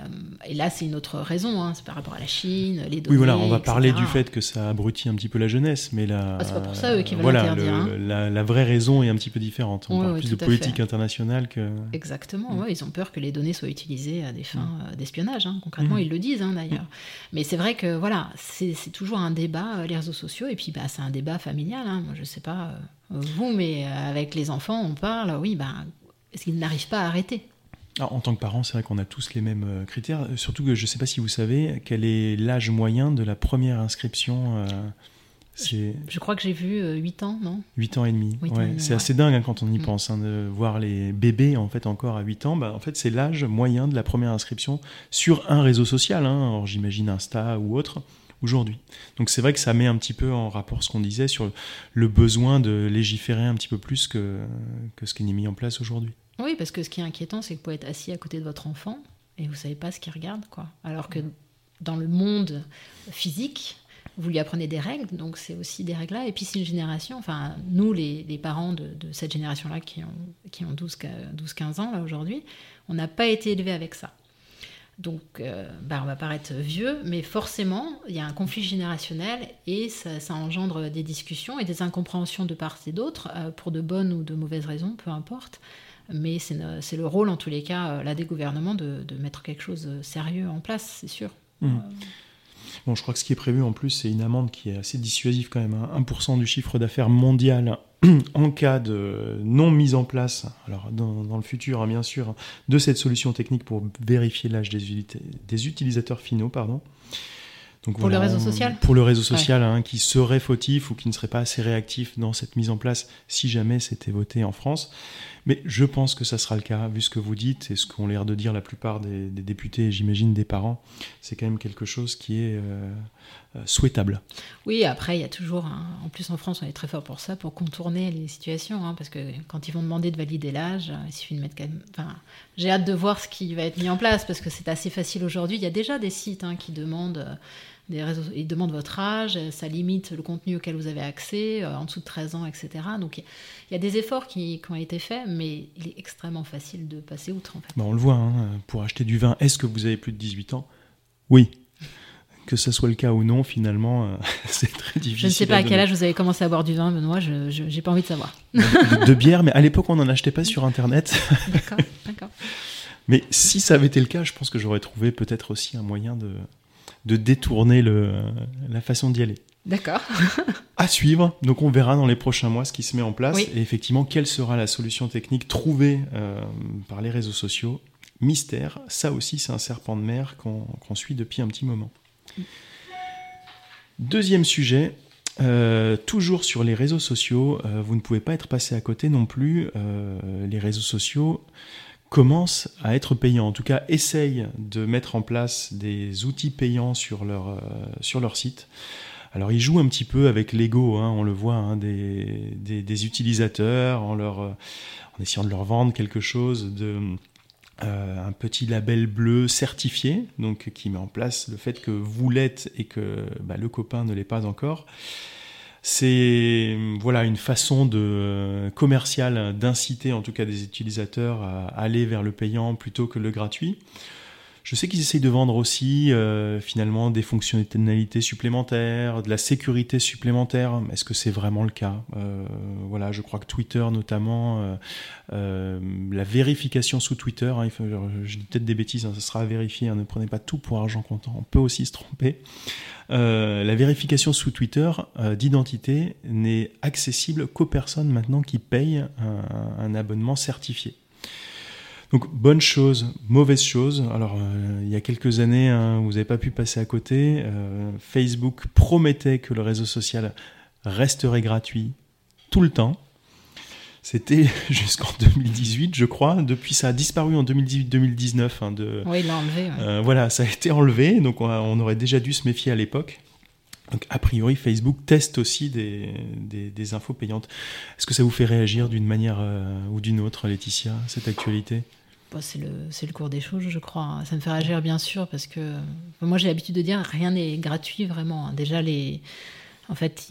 et là, c'est une autre raison, hein, c'est par rapport à la Chine, les données. Oui, voilà, on va parler du fait que ça abrutit un petit peu la jeunesse, mais la, ah, c'est pas pour ça eux qui veulent voilà, hein. la, vraie raison est un petit peu différente. On parle plus de politique internationale que. Exactement, mm. ils ont peur que les données soient utilisées à des fins mm. euh, d'espionnage. Hein. Concrètement, mm. ils le disent d'ailleurs. Mais c'est vrai que voilà, c'est, toujours un débat, euh, les réseaux sociaux, et puis bah, c'est un débat familial. Moi, je sais pas vous, mais avec les enfants, on parle, oui, bah, est-ce qu'ils n'arrivent pas à arrêter? En tant que parent, c'est vrai qu'on a tous les mêmes euh, critères. Euh, surtout que je ne sais pas si vous savez quel est l'âge moyen de la première inscription. Euh, je, crois que j'ai vu 8 ans, non? 8 ans et demi. c'est assez dingue hein, quand on y mm. pense, hein, de voir les bébés en fait encore à 8 ans. Bah, en fait, c'est l'âge moyen de la première inscription sur un réseau social. Hein, j'imagine Insta ou autre aujourd'hui. Donc c'est vrai que ça met un petit peu en rapport ce qu'on disait sur le besoin de légiférer un petit peu plus que, que ce qui est mis en place aujourd'hui. Oui, parce que ce qui est inquiétant, c'est que vous pouvez être assis à côté de votre enfant et vous savez pas ce qu'il regarde, quoi. Alors que dans le monde physique, vous lui apprenez des règles, donc c'est aussi des règles là. Et puis c'est une génération, enfin nous les, parents de, cette génération-là qui ont, qui ont 12-15 ans aujourd'hui, on n'a pas été élevés avec ça. Donc euh, bah, on va paraître vieux, mais forcément il y a un conflit générationnel et ça, engendre des discussions et des incompréhensions de part et d'autre, euh, pour de bonnes ou de mauvaises raisons, peu importe mais c'est le rôle, en tous les cas, euh, là, des gouvernements de, mettre quelque chose de sérieux en place, c'est sûr. Mmh. Euh, bon, je crois que ce qui est prévu en plus, c'est une amende qui est assez dissuasive quand même. 1% hein. du chiffre d'affaires mondial en cas de non mise en place, alors dans, le futur, hein, bien sûr, de cette solution technique pour vérifier l'âge des, des, utilisateurs finaux. Pardon. Donc, pour le réseau social Pour le réseau social, hein, qui serait fautif ou qui ne serait pas assez réactif dans cette mise en place si jamais c'était voté en France. Mais je pense que ça sera le cas, vu ce que vous dites et ce qu'ont l'air de dire la plupart des, députés j'imagine des parents. C'est quand même quelque chose qui est euh, euh, souhaitable. Oui, après, il y a toujours, en plus en France, on est très fort pour ça, pour contourner les situations, hein, parce que quand ils vont demander de valider l'âge, il suffit de mettre quand même... Enfin, j'ai hâte de voir ce qui va être mis en place, parce que c'est assez facile aujourd'hui. Il y a déjà des sites hein, qui demandent des réseaux, ils demandent votre âge, ça limite le contenu auquel vous avez accès, euh, en dessous de 13 ans, etc. Donc il y, a des efforts qui, ont été faits, mais il est extrêmement facile de passer outre. En fait. Bah, on le voit, hein, pour acheter du vin, est-ce que vous avez plus de 18 ans? Oui. Que ce soit le cas ou non, finalement, euh, c'est très difficile. Je ne sais pas à, quel âge vous avez commencé à boire du vin, Benoît, je n'ai pas envie de savoir. De, bière, mais à l'époque, on n'en achetait pas sur Internet. D'accord, d'accord. Mais si ça avait été le cas, je pense que j'aurais trouvé peut-être aussi un moyen de, de détourner le, la façon d'y aller. D'accord. à suivre. Donc on verra dans les prochains mois ce qui se met en place et effectivement quelle sera la solution technique trouvée euh, par les réseaux sociaux? Mystère, ça aussi c'est un serpent de mer qu'on suit depuis un petit moment. Deuxième sujet, euh, toujours sur les réseaux sociaux, euh, vous ne pouvez pas être passé à côté non plus. les réseaux sociaux commencent à être payants, en tout cas essayent de mettre en place des outils payants sur leur, euh, sur leur site. Alors ils jouent un petit peu avec l'ego, hein, on le voit, hein, des, des, utilisateurs, en, leur, euh, en essayant de leur vendre quelque chose de... Euh, un petit label bleu certifié, donc qui met en place le fait que vous l'êtes et que bah, le copain ne l'est pas encore. C'est voilà une façon de euh, commerciale d'inciter en tout cas des utilisateurs à aller vers le payant plutôt que le gratuit. Je sais qu'ils essayent de vendre aussi euh, finalement des fonctionnalités supplémentaires, de la sécurité supplémentaire. Est-ce que c'est vraiment le cas? Euh, Voilà, je crois que Twitter notamment, euh, la vérification sous Twitter, hein, je dis peut-être des bêtises, hein, ça sera à vérifier, hein, ne prenez pas tout pour argent comptant, on peut aussi se tromper. la vérification sous Twitter d'identité n'est accessible qu'aux personnes maintenant qui payent un abonnement certifié. Donc bonne chose, mauvaise chose. Alors euh, il y a quelques années, hein, vous n'avez pas pu passer à côté. Euh, Facebook promettait que le réseau social resterait gratuit tout le temps. C'était jusqu'en 2018, je crois. Depuis, ça a disparu en 2018-2019. Hein, de, oui, il l'a enlevé. Euh, voilà, ça a été enlevé. Donc, on, aurait déjà dû se méfier à l'époque. Donc, a priori, Facebook teste aussi des, des, infos payantes. Est-ce que ça vous fait réagir d'une manière ou d'une autre, Laetitia, cette actualité? C'est le, le, cours des choses, je crois. Ça me fait réagir, bien sûr, parce que moi, j'ai l'habitude de dire rien n'est gratuit, vraiment. Déjà, les, en fait,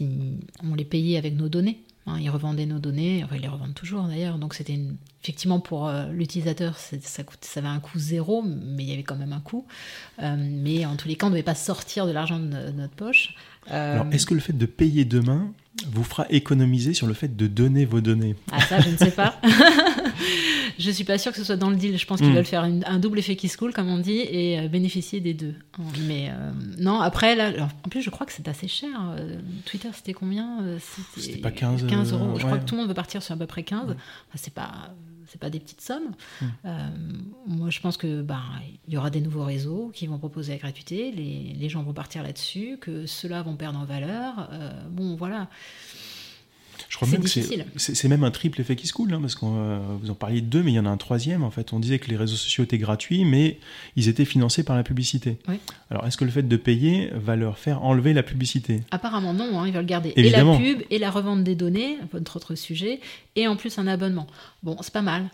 on les payait avec nos données. Hein. ils revendaient nos données, ils les revendent toujours d'ailleurs. Donc, c'était effectivement pour euh, l'utilisateur, ça, avait un coût zéro, mais il y avait quand même un coût. Euh, mais en tous les cas, on ne devait pas sortir de l'argent de, notre poche. Euh, Alors, est-ce que le fait de payer demain vous fera économiser sur le fait de donner vos données Ah, ça, je ne sais pas. je suis pas sûre que ce soit dans le deal. Je pense qu'ils hmm. veulent faire un double effet qui se coule, comme on dit, et euh, bénéficier des deux. Mais euh, non, après, là, en plus, je crois que c'est assez cher. Euh, Twitter, c'était combien C'était pas 15, 15 euros. Je crois que tout le monde veut partir sur à peu près 15. c'est pas c'est pas des petites sommes. Hmm. moi, je pense que bah, il y aura des nouveaux réseaux qui vont proposer la gratuité. Les, les gens vont partir là-dessus, que ceux-là vont perdre en valeur. bon, voilà. Je crois même que c'est même un triple effet qui se coule, hein, parce que euh, vous en parliez de deux, mais il y en a un troisième. En fait, on disait que les réseaux sociaux étaient gratuits, mais ils étaient financés par la publicité. Alors, est-ce que le fait de payer va leur faire enlever la publicité? Apparemment non, hein, ils veulent garder et la pub et la revente des données, votre autre sujet, et en plus un abonnement. Bon, c'est pas mal,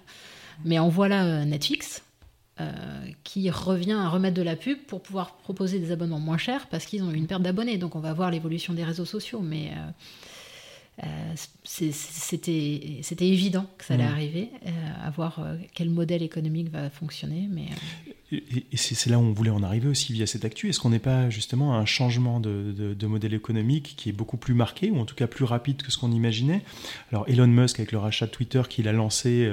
mais on voit là euh, Netflix. Euh, qui revient à remettre de la pub pour pouvoir proposer des abonnements moins chers parce qu'ils ont eu une perte d'abonnés. Donc on va voir l'évolution des réseaux sociaux, mais euh, c'était évident que ça allait mm. arriver, euh, à voir euh, quel modèle économique va fonctionner. Mais, Et, c'est là où on voulait en arriver aussi via cette actu. Est-ce qu'on n'est pas justement à un changement de, modèle économique qui est beaucoup plus marqué, ou en tout cas plus rapide que ce qu'on imaginait? Alors Elon Musk, avec le rachat de Twitter qu'il a lancé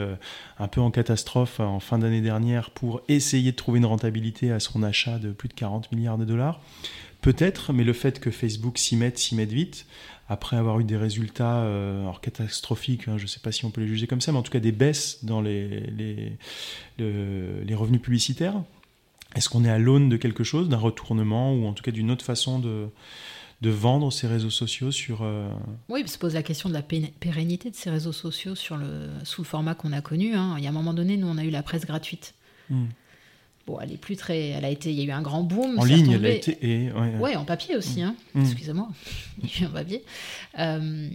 un peu en catastrophe en fin d'année dernière pour essayer de trouver une rentabilité à son achat de plus de 40 milliards de dollars, peut-être, mais le fait que Facebook s'y mette, s'y mette vite, après avoir eu des résultats euh, catastrophiques, hein, je ne sais pas si on peut les juger comme ça, mais en tout cas des baisses dans les, les, les revenus publicitaires. Est-ce qu'on est à l'aune de quelque chose, d'un retournement ou en tout cas d'une autre façon de, de vendre ces réseaux sociaux sur... Euh, oui, il se pose la question de la pérennité de ces réseaux sociaux sur le, sous le format qu'on a connu. Hein. Il y a un moment donné, nous, on a eu la presse gratuite. Hmm. Bon, elle est plus très. Elle a été. Il y a eu un grand boom. En ligne, elle a été. Et... Ouais, en papier aussi. Mm. Hein. Mm. Excusez-moi. en papier. Euh,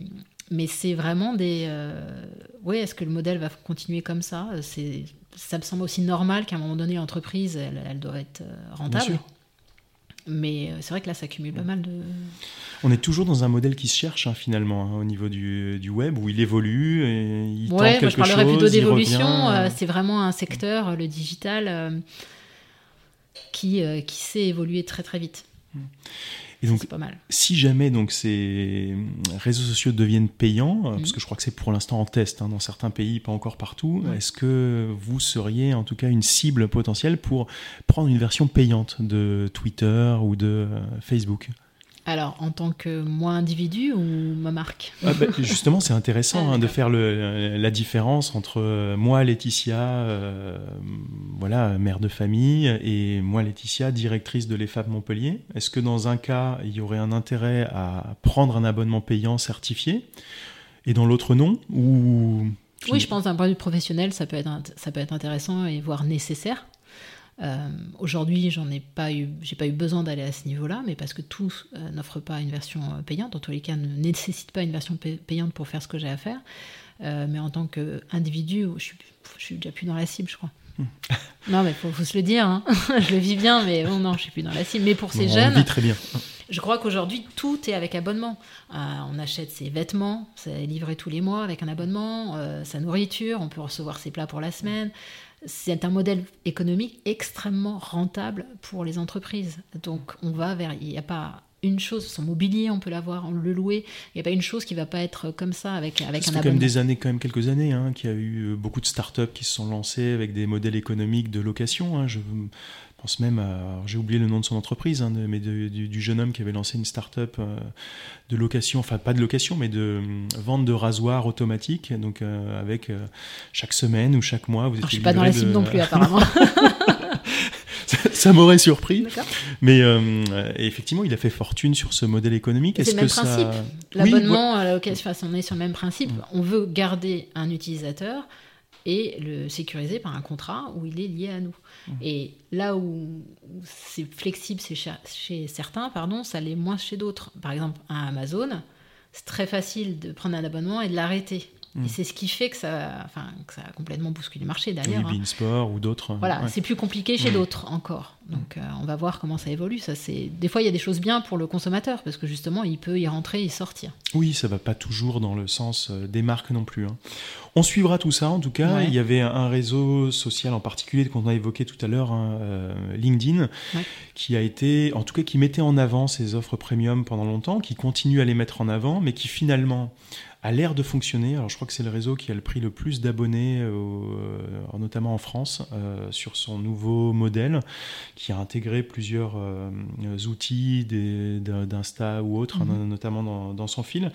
mais c'est vraiment des. Euh... Oui, est-ce que le modèle va continuer comme ça? C'est. Ça me semble aussi normal qu'à un moment donné, l'entreprise, elle, elle, doit être euh, rentable. Mais euh, c'est vrai que là, ça cumule pas mal de. On est toujours dans un modèle qui se cherche hein, finalement hein, au niveau du, du, web où il évolue et il ouais, tente quelque je parlerais plutôt d'évolution. c'est vraiment un secteur, le digital euh, qui sait évoluer très très vite. Et donc, pas mal. si jamais donc ces réseaux sociaux deviennent payants, euh, parce que je crois que c'est pour l'instant en test hein, dans certains pays, pas encore partout, est-ce que vous seriez en tout cas une cible potentielle pour prendre une version payante de Twitter ou de euh, Facebook? Alors, en tant que moi individu ou ma marque? Ah, bah, Justement, c'est intéressant hein, de faire le, la différence entre euh, moi, Laetitia, euh, voilà, mère de famille, et moi, Laetitia, directrice de l'EFAP Montpellier. Est-ce que dans un cas, il y aurait un intérêt à prendre un abonnement payant certifié, et dans l'autre non? Ou... Oui, je pense d'un point de vue professionnel, ça peut être, ça peut être intéressant et voire nécessaire. Euh, aujourd'hui, j'en ai pas eu, j'ai pas eu besoin d'aller à ce niveau-là, mais parce que tous euh, n'offrent pas une version euh, payante, en tous les cas ne nécessitent pas une version payante pour faire ce que j'ai à faire. mais en tant qu'individu, je suis, je suis déjà plus dans la cible, je crois. Hmm. non, mais faut, faut se le dire. Hein. je le vis bien, mais bon, non, je suis plus dans la cible. Mais pour ces jeunes, très bien. Je crois qu'aujourd'hui, tout est avec abonnement. Euh, on achète ses vêtements, c'est livré tous les mois avec un abonnement, euh, sa nourriture, on peut recevoir ses plats pour la semaine. C'est un modèle économique extrêmement rentable pour les entreprises. Donc on va vers... Il n'y a pas une chose, son mobilier, on peut l'avoir, on le louer. Il n'y a pas une chose qui va pas être comme ça avec, avec un abonnement. quand même des années, quand même quelques années, hein, qu'il y a eu euh, beaucoup de startups qui se sont lancées avec des modèles économiques de location. hein. Je pense même à, j'ai oublié le nom de son entreprise, hein, mais de- du, du jeune homme qui avait lancé une startup euh, de location, enfin pas de location, mais de euh, vente de rasoirs automatiques. Donc euh, avec chaque semaine ou chaque mois, vous Alors, je étiez suis pas dans la cible de- non plus apparemment. ça ça m'aurait surpris. D'accord. Mais euh, effectivement, il a fait fortune sur ce modèle économique. C'est le que même ça... principe. Oui, L'abonnement à la location, enfin, on est sur le même principe. Mm. On veut garder un utilisateur et le sécuriser par un contrat où il est lié à nous. Mm. Et là où, c'est flexible chez, cha- chez certains, pardon, ça l'est moins chez d'autres. Par exemple, à Amazon, c'est très facile de prendre un abonnement et de l'arrêter. Mm. Et c'est ce qui fait que ça, enfin, que ça a complètement bousculé le marché Oui, d'ailleurs. hein. Beansport ou d'autres. Voilà, ouais. c'est plus compliqué chez Mm. d'autres encore. Donc euh, on va voir comment ça évolue. Ça, c'est des fois il y a des choses bien pour le consommateur parce que justement il peut y rentrer et sortir. Oui, ça va pas toujours dans le sens euh, des marques non plus. hein. On suivra tout ça en tout cas. Ouais. Il y avait un réseau social en particulier qu'on a évoqué tout à l'heure, hein, euh, LinkedIn, Ouais. qui a été, en tout cas, qui mettait en avant ses offres premium pendant longtemps, qui continue à les mettre en avant, mais qui finalement a l'air de fonctionner. Alors je crois que c'est le réseau qui a le pris le plus d'abonnés, euh, notamment en France, euh, sur son nouveau modèle, qui a intégré plusieurs euh, outils d'Insta ou autres, Mhm. hein, notamment dans, dans son fil.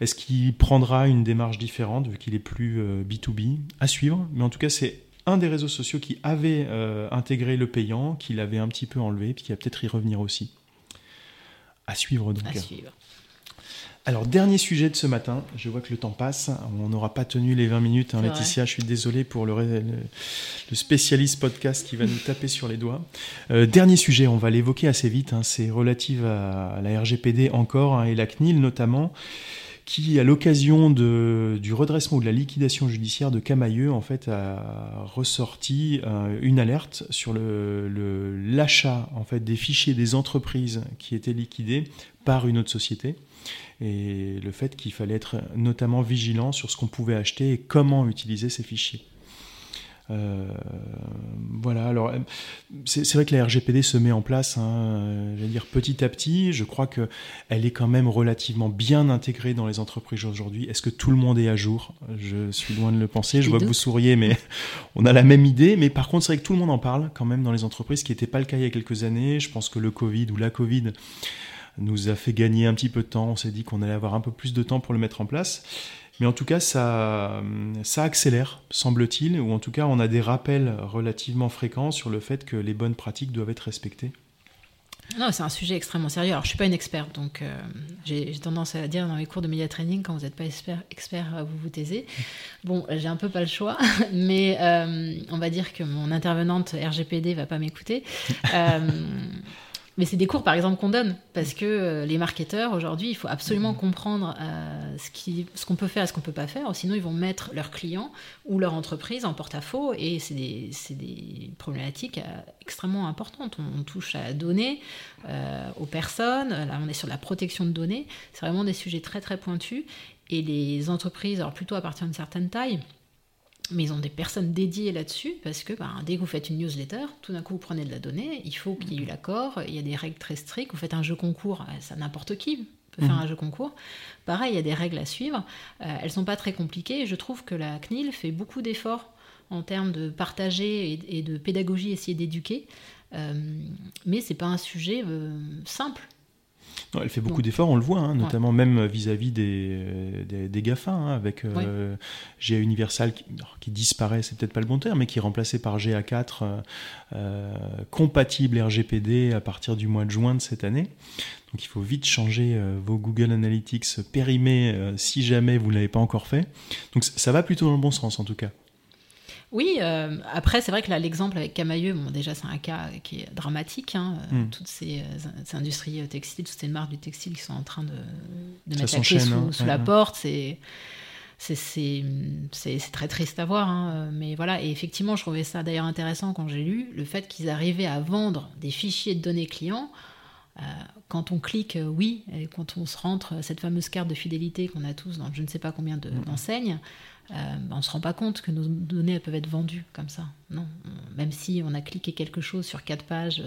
Est-ce qu'il prendra une démarche différente vu qu'il est plus euh, B2B À suivre. Mais en tout cas, c'est un des réseaux sociaux qui avait intégré le payant, qu'il avait un petit peu enlevé, puis qui va peut-être y revenir aussi. À suivre donc. À suivre. Alors, dernier sujet de ce matin. Je vois que le temps passe. On n'aura pas tenu les 20 minutes, hein, Laetitia. Je suis désolé pour le, ré- le- le spécialiste podcast qui va nous taper sur les doigts. Euh, dernier sujet, on va l'évoquer assez vite. hein, C'est relative à, à la RGPD encore hein, et la CNIL notamment qui, à l'occasion du redressement ou de la liquidation judiciaire de Camailleux, en fait, a ressorti euh, une alerte sur le- le- l'achat en fait, des fichiers des entreprises qui étaient liquidées par une autre société et le fait qu'il fallait être notamment vigilant sur ce qu'on pouvait acheter et comment utiliser ces fichiers. Euh, voilà, alors c'est vrai que la RGPD se met en place, hein, euh, dire petit à petit. Je crois que elle est quand même relativement bien intégrée dans les entreprises aujourd'hui. Est-ce que tout le monde est à jour? Je suis loin de le penser. Je vois que vous souriez, mais on a la même idée. Mais par contre, c'est vrai que tout le monde en parle quand même dans les entreprises, ce qui n'était pas le cas il y a quelques années. Je pense que le Covid ou la Covid nous a fait gagner un petit peu de temps. On s'est dit qu'on allait avoir un peu plus de temps pour le mettre en place. Mais en tout cas, ça, ça accélère, semble-t-il, ou en tout cas, on a des rappels relativement fréquents sur le fait que les bonnes pratiques doivent être respectées. Non, c'est un sujet extrêmement sérieux. Alors, je suis pas une experte, donc euh, j'ai tendance à dire dans les cours de media training, quand vous n'êtes pas expert, expert, euh, vous vous taisez. Bon, j'ai un peu pas le choix, mais euh, on va dire que mon intervenante RGPD va pas m'écouter. Mais c'est des cours, par exemple, qu'on donne, parce que euh, les marketeurs, aujourd'hui, il faut absolument comprendre euh, ce qui- ce qu'on peut faire et ce qu'on peut pas faire, sinon ils vont mettre leurs clients ou leur entreprise en porte-à-faux, et c'est des, c'est des problématiques euh, extrêmement importantes. On, on touche à la donnée, aux personnes, là on est sur la protection de données, c'est vraiment des sujets très très pointus, et les entreprises, alors plutôt à partir d'une certaine taille, mais ils ont des personnes dédiées là-dessus parce que ben, dès que vous faites une newsletter, tout d'un coup vous prenez de la donnée, il faut qu'il y ait eu l'accord, il y a des règles très strictes, vous faites un jeu concours, euh, ça n'importe qui peut faire Mhm. un jeu concours. Pareil, il y a des règles à suivre, euh, elles sont pas très compliquées et je trouve que la CNIL fait beaucoup d'efforts en termes de partager et, et de pédagogie, essayer d'éduquer, Euh, mais c'est pas un sujet euh, simple. Non, elle fait beaucoup d'efforts, on le voit, hein, notamment même vis-à-vis des, euh, des, des GAFA, hein, avec euh, GA Universal qui, disparaît, c'est peut-être pas le bon terme, mais qui est remplacé par GA4 euh, euh, compatible RGPD à partir du mois de juin de cette année. Donc il faut vite changer euh, vos Google Analytics périmés euh, si jamais vous ne l'avez pas encore fait. Donc ça va plutôt dans le bon sens en tout cas. Oui, euh, après, c'est vrai que là, l'exemple avec Camailleux, bon, déjà, c'est un cas qui est dramatique. hein, euh, Mm. Toutes ces, euh, ces industries textiles, toutes ces marques du textile qui sont en train de, de mettre la clé sous, hein, sous ouais, la ouais. porte. C'est. Très triste à voir, hein, mais voilà. Et effectivement, je trouvais ça d'ailleurs intéressant quand j'ai lu le fait qu'ils arrivaient à vendre des fichiers de données clients euh, quand on clique oui, et quand on se rentre cette fameuse carte de fidélité qu'on a tous dans je ne sais pas combien d'enseignes, euh, on ne se rend pas compte que nos données peuvent être vendues comme ça. Non, même si on a cliqué quelque chose sur quatre pages,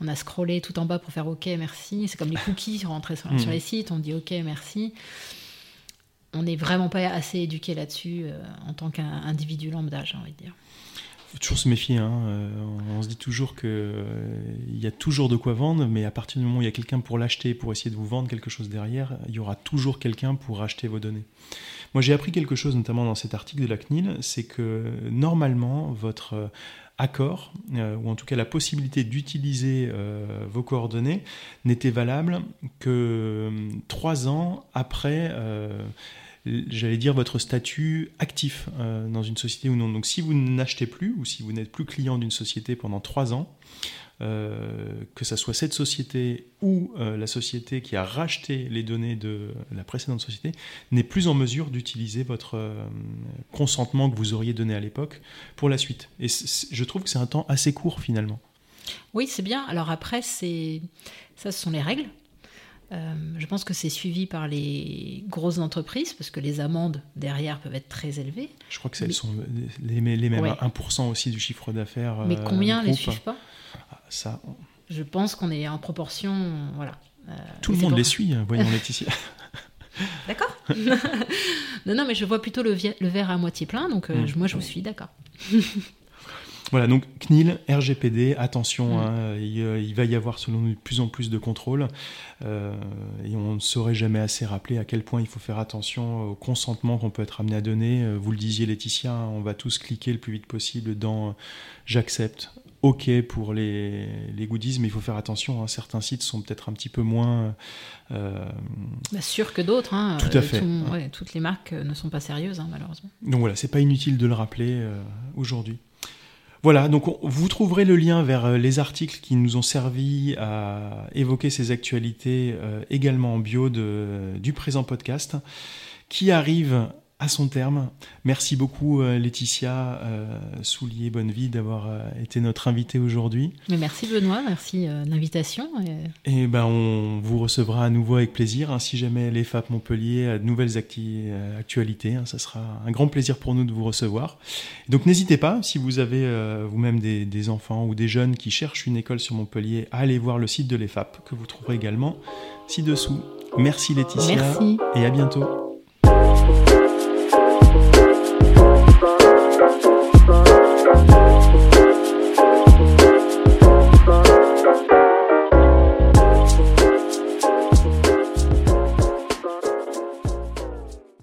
on a scrollé tout en bas pour faire OK, merci. C'est comme les cookies rentrer sur, sur, les sites, on dit OK, merci. On n'est vraiment pas assez éduqué là-dessus en tant qu'individu lambda, j'ai envie de dire faut toujours se méfier. Hein. Euh, on, se dit toujours qu'il euh, y a toujours de quoi vendre, mais à partir du moment où il y a quelqu'un pour l'acheter, pour essayer de vous vendre quelque chose derrière, il y aura toujours quelqu'un pour acheter vos données. Moi, j'ai appris quelque chose, notamment dans cet article de la CNIL, c'est que normalement, votre euh, accord, ou en tout cas la possibilité d'utiliser vos coordonnées, n'était valable que trois ans après j'allais dire, votre statut actif euh, dans une société ou non. Donc si vous n'achetez plus ou si vous n'êtes plus client d'une société pendant trois ans, euh, que ce soit cette société ou euh, la société qui a racheté les données de la précédente société, n'est plus en mesure d'utiliser votre consentement que vous auriez donné à l'époque pour la suite. Et je trouve que c'est un temps assez court finalement. Oui, c'est bien. Alors après, c'est ça, ce sont les règles. Euh, je pense que c'est suivi par les grosses entreprises parce que les amendes derrière peuvent être très élevées. Je crois que elles sont les, les mêmes 1% aussi du chiffre d'affaires. Mais euh, combien ne les suivent pas? Je pense qu'on est en proportion, voilà. Euh, Tout le monde les suit, hein, voyons Laetitia. D'accord. non, non, mais je vois plutôt le, verre à moitié plein, donc hmm. moi je vous suis, d'accord. Voilà, donc CNIL, RGPD, attention, mm. hein, il, va y avoir selon nous de plus en plus de contrôles euh, et on ne saurait jamais assez rappeler à quel point il faut faire attention au consentement qu'on peut être amené à donner. Euh, vous le disiez Laetitia, hein, on va tous cliquer le plus vite possible dans euh, j'accepte, ok pour les, les, goodies, mais il faut faire attention. Hein, certains sites sont peut-être un petit peu moins euh... bah, sûrs que d'autres. Hein, Tout à fait. toutes les marques ne sont pas sérieuses, malheureusement. Donc voilà, c'est pas inutile de le rappeler aujourd'hui. Voilà, donc vous trouverez le lien vers euh, les articles qui nous ont servi à évoquer ces actualités euh, également en bio du présent podcast, qui arrive à son terme. Merci beaucoup euh, Laetitia euh, Soulier Bonnevie d'avoir euh, été notre invitée aujourd'hui. merci Benoît, merci de l'invitation. Et... ben on vous recevra à nouveau avec plaisir. Hein, si jamais les FAP Montpellier a de nouvelles actualités, hein, ça sera un grand plaisir pour nous de vous recevoir. Donc n'hésitez pas, si vous avez vous-même des, des, enfants ou des jeunes qui cherchent une école sur Montpellier, à aller voir le site de l'EFAP que vous trouverez également ci-dessous. Merci Laetitia merci. et à bientôt.